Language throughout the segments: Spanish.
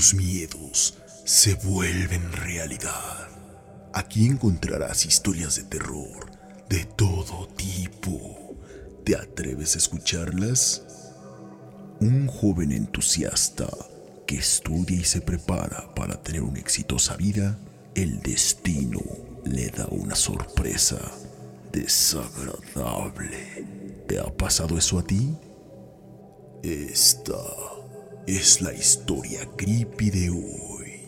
tus miedos se vuelven realidad. Aquí encontrarás historias de terror de todo tipo. ¿Te atreves a escucharlas? Un joven entusiasta que estudia y se prepara para tener una exitosa vida, el destino le da una sorpresa desagradable. ¿Te ha pasado eso a ti? Esta es la historia creepy de hoy.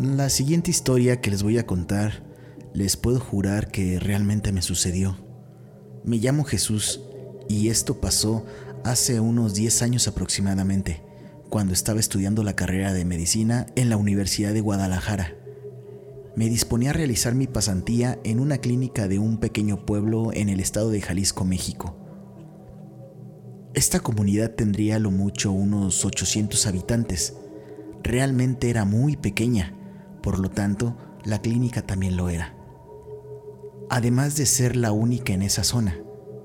La siguiente historia que les voy a contar, les puedo jurar que realmente me sucedió. Me llamo Jesús y esto pasó hace unos 10 años aproximadamente cuando estaba estudiando la carrera de medicina en la Universidad de Guadalajara. Me disponía a realizar mi pasantía en una clínica de un pequeño pueblo en el estado de Jalisco, México. Esta comunidad tendría lo mucho unos 800 habitantes. Realmente era muy pequeña, por lo tanto, la clínica también lo era. Además de ser la única en esa zona,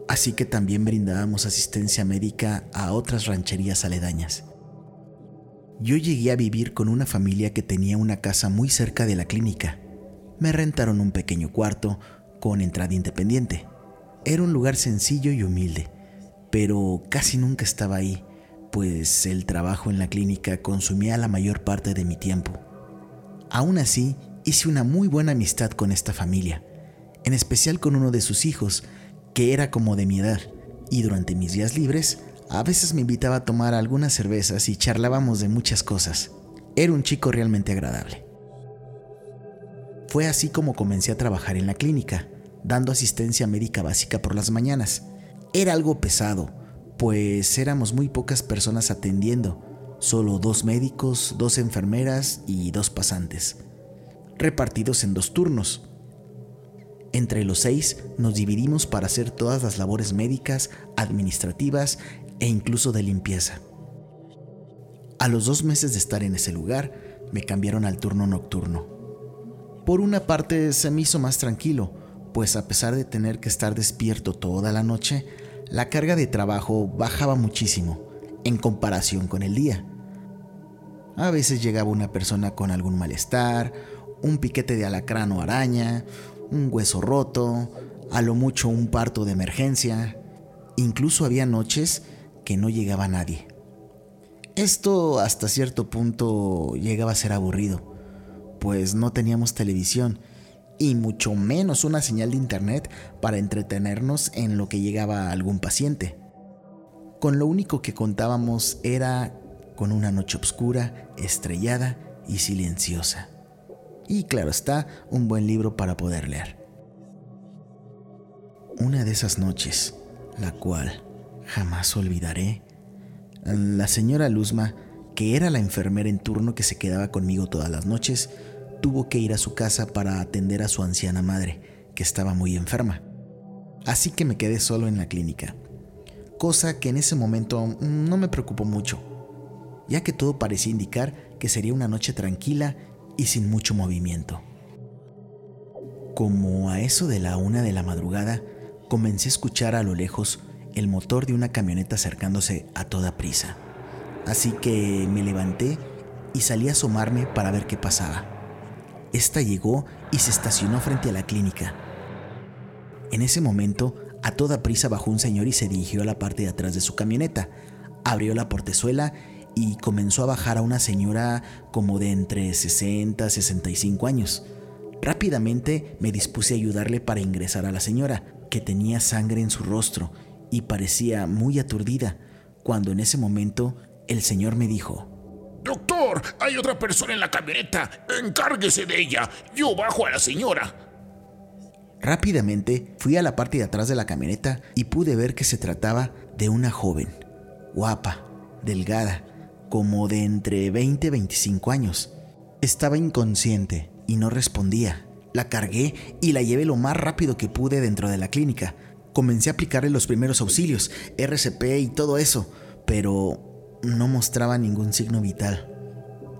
así que también brindábamos asistencia médica a otras rancherías aledañas. Yo llegué a vivir con una familia que tenía una casa muy cerca de la clínica. Me rentaron un pequeño cuarto con entrada independiente. Era un lugar sencillo y humilde, pero casi nunca estaba ahí, pues el trabajo en la clínica consumía la mayor parte de mi tiempo. Aún así, hice una muy buena amistad con esta familia, en especial con uno de sus hijos, que era como de mi edad, y durante mis días libres a veces me invitaba a tomar algunas cervezas y charlábamos de muchas cosas. Era un chico realmente agradable. Fue así como comencé a trabajar en la clínica, dando asistencia médica básica por las mañanas. Era algo pesado, pues éramos muy pocas personas atendiendo, solo dos médicos, dos enfermeras y dos pasantes, repartidos en dos turnos. Entre los seis nos dividimos para hacer todas las labores médicas, administrativas e incluso de limpieza. A los dos meses de estar en ese lugar, me cambiaron al turno nocturno. Por una parte se me hizo más tranquilo, pues a pesar de tener que estar despierto toda la noche, la carga de trabajo bajaba muchísimo en comparación con el día. A veces llegaba una persona con algún malestar, un piquete de alacrán o araña, un hueso roto, a lo mucho un parto de emergencia. Incluso había noches que no llegaba nadie. Esto hasta cierto punto llegaba a ser aburrido, pues no teníamos televisión y mucho menos una señal de internet para entretenernos en lo que llegaba algún paciente. Con lo único que contábamos era con una noche oscura, estrellada y silenciosa. Y claro está, un buen libro para poder leer. Una de esas noches, la cual jamás olvidaré. La señora Luzma, que era la enfermera en turno que se quedaba conmigo todas las noches, tuvo que ir a su casa para atender a su anciana madre, que estaba muy enferma. Así que me quedé solo en la clínica, cosa que en ese momento no me preocupó mucho, ya que todo parecía indicar que sería una noche tranquila y sin mucho movimiento. Como a eso de la una de la madrugada, comencé a escuchar a lo lejos el motor de una camioneta acercándose a toda prisa. Así que me levanté y salí a asomarme para ver qué pasaba. Esta llegó y se estacionó frente a la clínica. En ese momento, a toda prisa bajó un señor y se dirigió a la parte de atrás de su camioneta. Abrió la portezuela y comenzó a bajar a una señora como de entre 60 y 65 años. Rápidamente me dispuse a ayudarle para ingresar a la señora, que tenía sangre en su rostro y parecía muy aturdida, cuando en ese momento el señor me dijo, Hay otra persona en la camioneta, encárguese de ella, yo bajo a la señora. Rápidamente fui a la parte de atrás de la camioneta y pude ver que se trataba de una joven, guapa, delgada, como de entre 20 y 25 años. Estaba inconsciente y no respondía. La cargué y la llevé lo más rápido que pude dentro de la clínica, Comencé a aplicarle los primeros auxilios, RCP y todo eso, pero no mostraba ningún signo vital.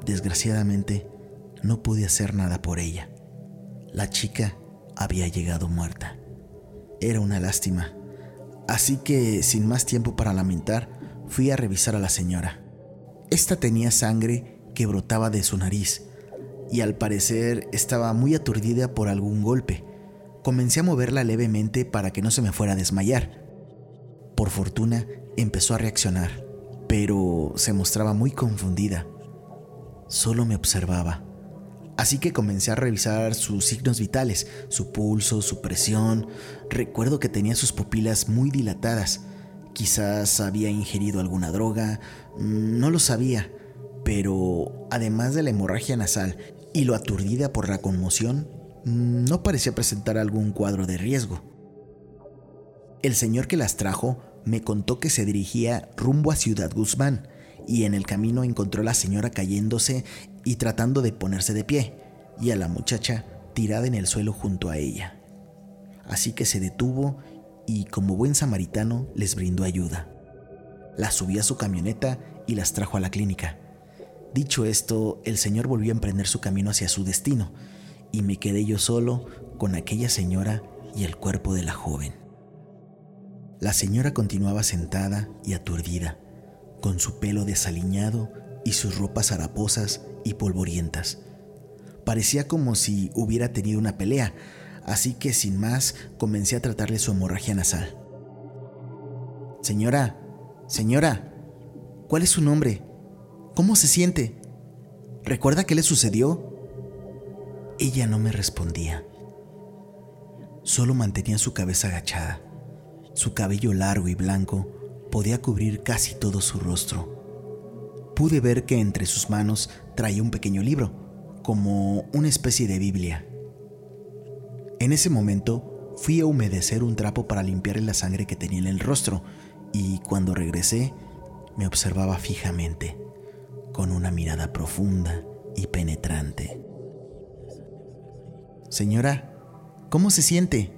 Desgraciadamente, no pude hacer nada por ella. La chica había llegado muerta. Era una lástima. Así que, sin más tiempo para lamentar, fui a revisar a la señora. Esta tenía sangre que brotaba de su nariz y al parecer estaba muy aturdida por algún golpe. Comencé a moverla levemente para que no se me fuera a desmayar. Por fortuna, empezó a reaccionar, pero se mostraba muy confundida. Solo me observaba. Así que comencé a revisar sus signos vitales, su pulso, su presión. Recuerdo que tenía sus pupilas muy dilatadas. Quizás había ingerido alguna droga, mm, no lo sabía, pero además de la hemorragia nasal y lo aturdida por la conmoción, mm, no parecía presentar algún cuadro de riesgo. El señor que las trajo me contó que se dirigía rumbo a Ciudad Guzmán y en el camino encontró a la señora cayéndose y tratando de ponerse de pie, y a la muchacha tirada en el suelo junto a ella. Así que se detuvo y como buen samaritano les brindó ayuda. Las subió a su camioneta y las trajo a la clínica. Dicho esto, el señor volvió a emprender su camino hacia su destino, y me quedé yo solo con aquella señora y el cuerpo de la joven. La señora continuaba sentada y aturdida, con su pelo desaliñado y sus ropas haraposas y polvorientas. Parecía como si hubiera tenido una pelea, así que sin más comencé a tratarle su hemorragia nasal. Señora, señora, ¿cuál es su nombre? ¿Cómo se siente? ¿Recuerda qué le sucedió? Ella no me respondía. Solo mantenía su cabeza agachada. Su cabello largo y blanco podía cubrir casi todo su rostro. Pude ver que entre sus manos traía un pequeño libro, como una especie de Biblia. En ese momento fui a humedecer un trapo para limpiarle la sangre que tenía en el rostro y cuando regresé me observaba fijamente, con una mirada profunda y penetrante. Señora, ¿cómo se siente?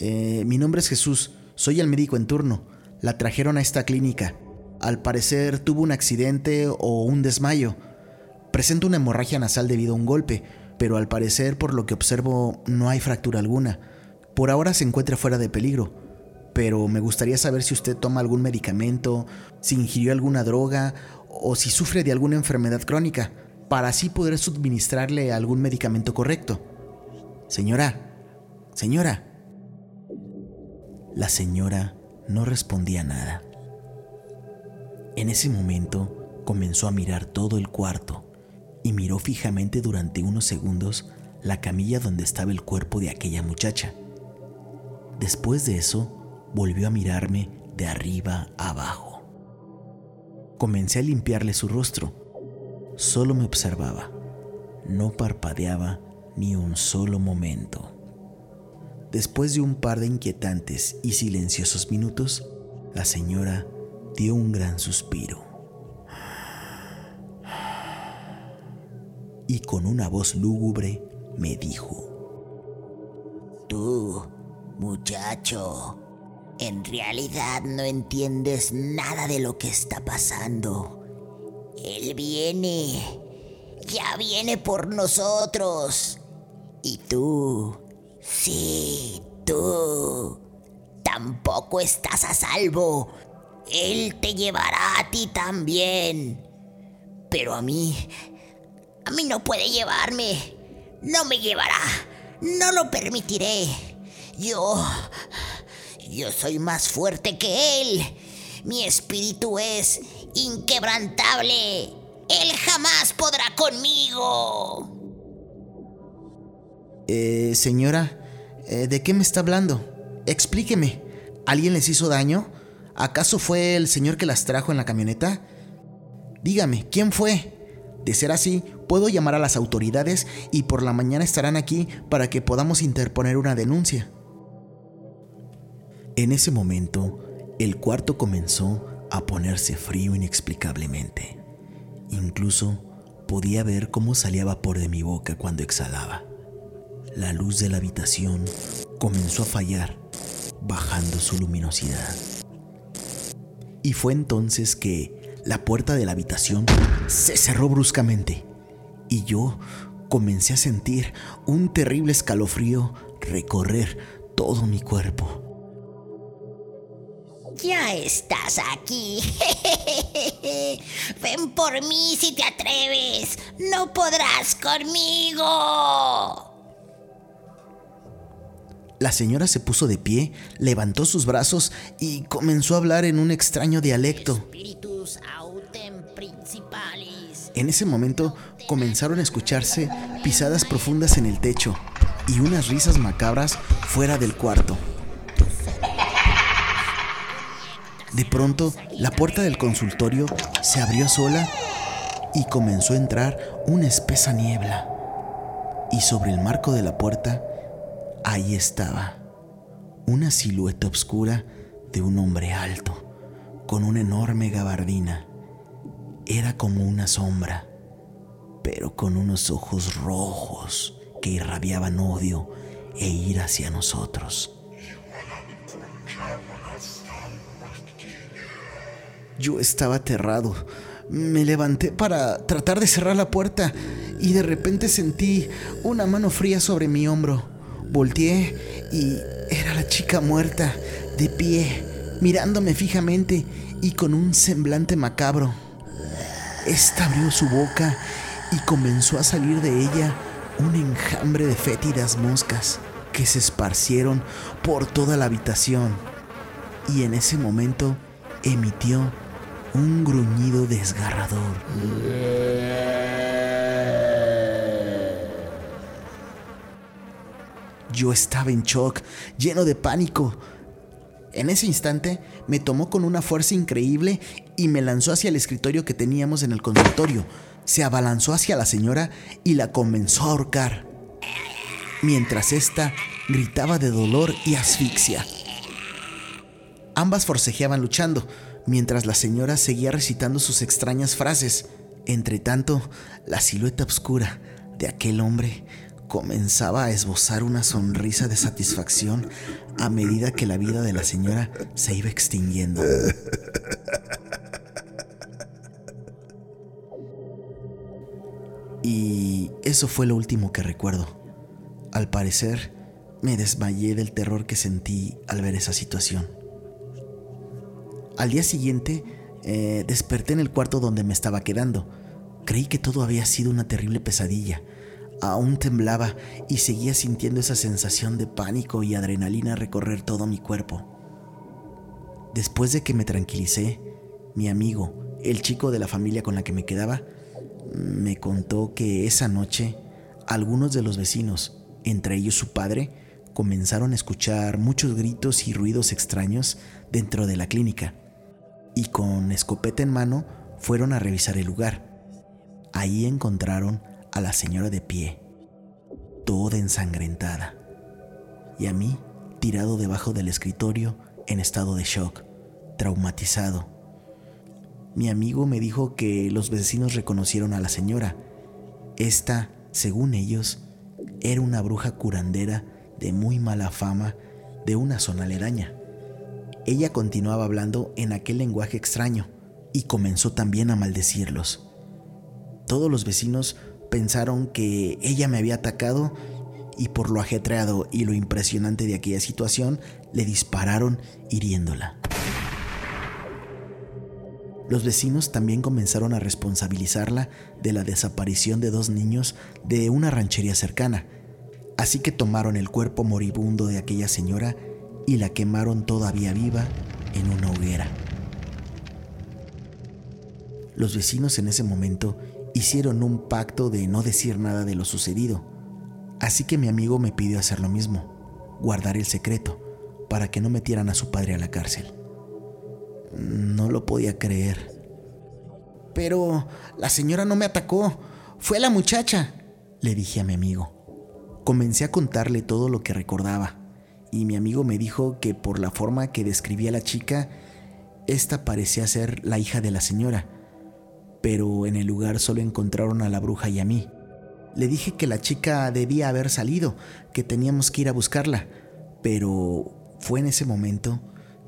Eh, mi nombre es Jesús, soy el médico en turno. La trajeron a esta clínica. Al parecer tuvo un accidente o un desmayo. Presenta una hemorragia nasal debido a un golpe, pero al parecer, por lo que observo, no hay fractura alguna. Por ahora se encuentra fuera de peligro, pero me gustaría saber si usted toma algún medicamento, si ingirió alguna droga o si sufre de alguna enfermedad crónica, para así poder suministrarle algún medicamento correcto. Señora, señora. La señora no respondía nada. En ese momento comenzó a mirar todo el cuarto y miró fijamente durante unos segundos la camilla donde estaba el cuerpo de aquella muchacha. Después de eso, volvió a mirarme de arriba abajo. Comencé a limpiarle su rostro. Solo me observaba. No parpadeaba ni un solo momento. Después de un par de inquietantes y silenciosos minutos, la señora dio un gran suspiro. y con una voz lúgubre me dijo, Tú, muchacho, en realidad no entiendes nada de lo que está pasando. Él viene, ya viene por nosotros. Y tú, sí, tú, tampoco estás a salvo. Él te llevará a ti también. Pero a mí a mí no puede llevarme. No me llevará. No lo permitiré. Yo... Yo soy más fuerte que él. Mi espíritu es inquebrantable. Él jamás podrá conmigo. Eh, señora, eh, ¿de qué me está hablando? Explíqueme. ¿Alguien les hizo daño? ¿Acaso fue el señor que las trajo en la camioneta? Dígame, ¿quién fue? De ser así, puedo llamar a las autoridades y por la mañana estarán aquí para que podamos interponer una denuncia. En ese momento, el cuarto comenzó a ponerse frío inexplicablemente. Incluso podía ver cómo salía vapor de mi boca cuando exhalaba. La luz de la habitación comenzó a fallar, bajando su luminosidad. Y fue entonces que la puerta de la habitación se cerró bruscamente y yo, comencé a sentir un terrible escalofrío recorrer todo mi cuerpo. Ya estás aquí. Ven por mí si te atreves. No podrás conmigo. La señora se puso de pie, levantó sus brazos y comenzó a hablar en un extraño dialecto. En ese momento comenzaron a escucharse pisadas profundas en el techo y unas risas macabras fuera del cuarto. De pronto, la puerta del consultorio se abrió sola y comenzó a entrar una espesa niebla. Y sobre el marco de la puerta, ahí estaba, una silueta oscura de un hombre alto, con una enorme gabardina. Era como una sombra, pero con unos ojos rojos que irradiaban odio e ira hacia nosotros. Yo estaba aterrado. Me levanté para tratar de cerrar la puerta y de repente sentí una mano fría sobre mi hombro. Volteé y era la chica muerta, de pie, mirándome fijamente y con un semblante macabro. Esta abrió su boca y comenzó a salir de ella un enjambre de fétidas moscas que se esparcieron por toda la habitación. Y en ese momento emitió un gruñido desgarrador. Yo estaba en shock, lleno de pánico. En ese instante me tomó con una fuerza increíble y me lanzó hacia el escritorio que teníamos en el consultorio. Se abalanzó hacia la señora y la comenzó a ahorcar, mientras ésta gritaba de dolor y asfixia. Ambas forcejeaban luchando, mientras la señora seguía recitando sus extrañas frases. Entre tanto, la silueta oscura de aquel hombre comenzaba a esbozar una sonrisa de satisfacción a medida que la vida de la señora se iba extinguiendo. Y eso fue lo último que recuerdo. Al parecer, me desmayé del terror que sentí al ver esa situación. Al día siguiente, eh, desperté en el cuarto donde me estaba quedando. Creí que todo había sido una terrible pesadilla. Aún temblaba y seguía sintiendo esa sensación de pánico y adrenalina recorrer todo mi cuerpo. Después de que me tranquilicé, mi amigo, el chico de la familia con la que me quedaba, me contó que esa noche algunos de los vecinos, entre ellos su padre, comenzaron a escuchar muchos gritos y ruidos extraños dentro de la clínica y con escopeta en mano fueron a revisar el lugar. Ahí encontraron a la señora de pie, toda ensangrentada, y a mí tirado debajo del escritorio en estado de shock, traumatizado. Mi amigo me dijo que los vecinos reconocieron a la señora. Esta, según ellos, era una bruja curandera de muy mala fama de una zona aledaña. Ella continuaba hablando en aquel lenguaje extraño y comenzó también a maldecirlos. Todos los vecinos pensaron que ella me había atacado y por lo ajetreado y lo impresionante de aquella situación le dispararon hiriéndola. Los vecinos también comenzaron a responsabilizarla de la desaparición de dos niños de una ranchería cercana, así que tomaron el cuerpo moribundo de aquella señora y la quemaron todavía viva en una hoguera. Los vecinos en ese momento hicieron un pacto de no decir nada de lo sucedido, así que mi amigo me pidió hacer lo mismo, guardar el secreto, para que no metieran a su padre a la cárcel. No lo podía creer. Pero la señora no me atacó, fue la muchacha, le dije a mi amigo. Comencé a contarle todo lo que recordaba y mi amigo me dijo que por la forma que describía la chica, esta parecía ser la hija de la señora, pero en el lugar solo encontraron a la bruja y a mí. Le dije que la chica debía haber salido, que teníamos que ir a buscarla, pero fue en ese momento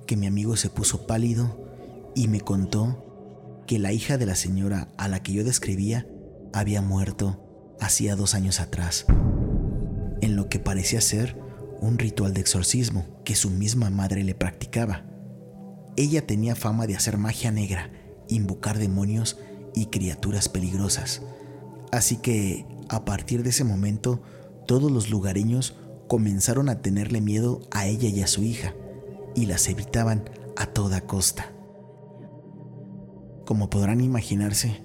que mi amigo se puso pálido y me contó que la hija de la señora a la que yo describía había muerto hacía dos años atrás, en lo que parecía ser un ritual de exorcismo que su misma madre le practicaba. Ella tenía fama de hacer magia negra, invocar demonios y criaturas peligrosas. Así que, a partir de ese momento, todos los lugareños comenzaron a tenerle miedo a ella y a su hija, y las evitaban a toda costa. Como podrán imaginarse,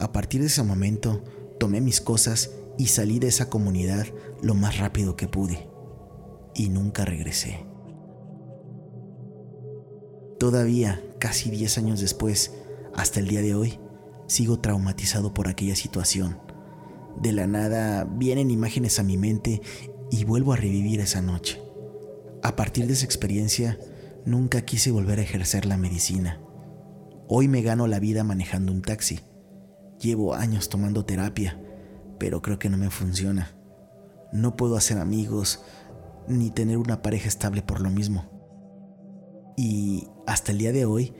a partir de ese momento tomé mis cosas y salí de esa comunidad lo más rápido que pude, y nunca regresé. Todavía, casi 10 años después, hasta el día de hoy, sigo traumatizado por aquella situación. De la nada vienen imágenes a mi mente y vuelvo a revivir esa noche. A partir de esa experiencia, nunca quise volver a ejercer la medicina. Hoy me gano la vida manejando un taxi. Llevo años tomando terapia, pero creo que no me funciona. No puedo hacer amigos ni tener una pareja estable por lo mismo. Y hasta el día de hoy,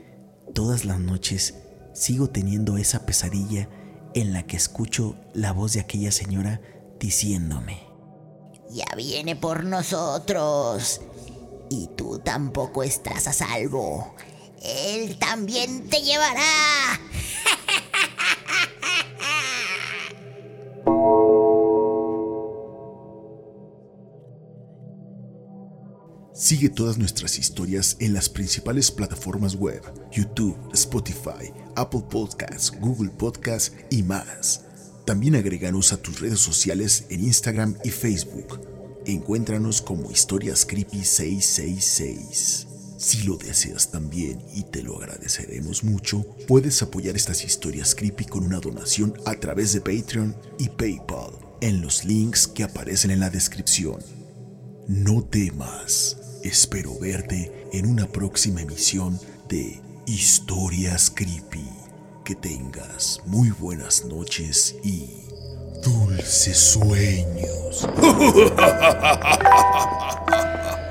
todas las noches, sigo teniendo esa pesadilla en la que escucho la voz de aquella señora diciéndome. Ya viene por nosotros. Y tú tampoco estás a salvo. Él también te llevará. Sigue todas nuestras historias en las principales plataformas web, YouTube, Spotify, Apple Podcasts, Google Podcasts y más. También agréganos a tus redes sociales en Instagram y Facebook. Encuéntranos como Historias Creepy 666. Si lo deseas también y te lo agradeceremos mucho, puedes apoyar estas historias creepy con una donación a través de Patreon y PayPal en los links que aparecen en la descripción. No temas, espero verte en una próxima emisión de Historias Creepy. Que tengas muy buenas noches y dulces sueños.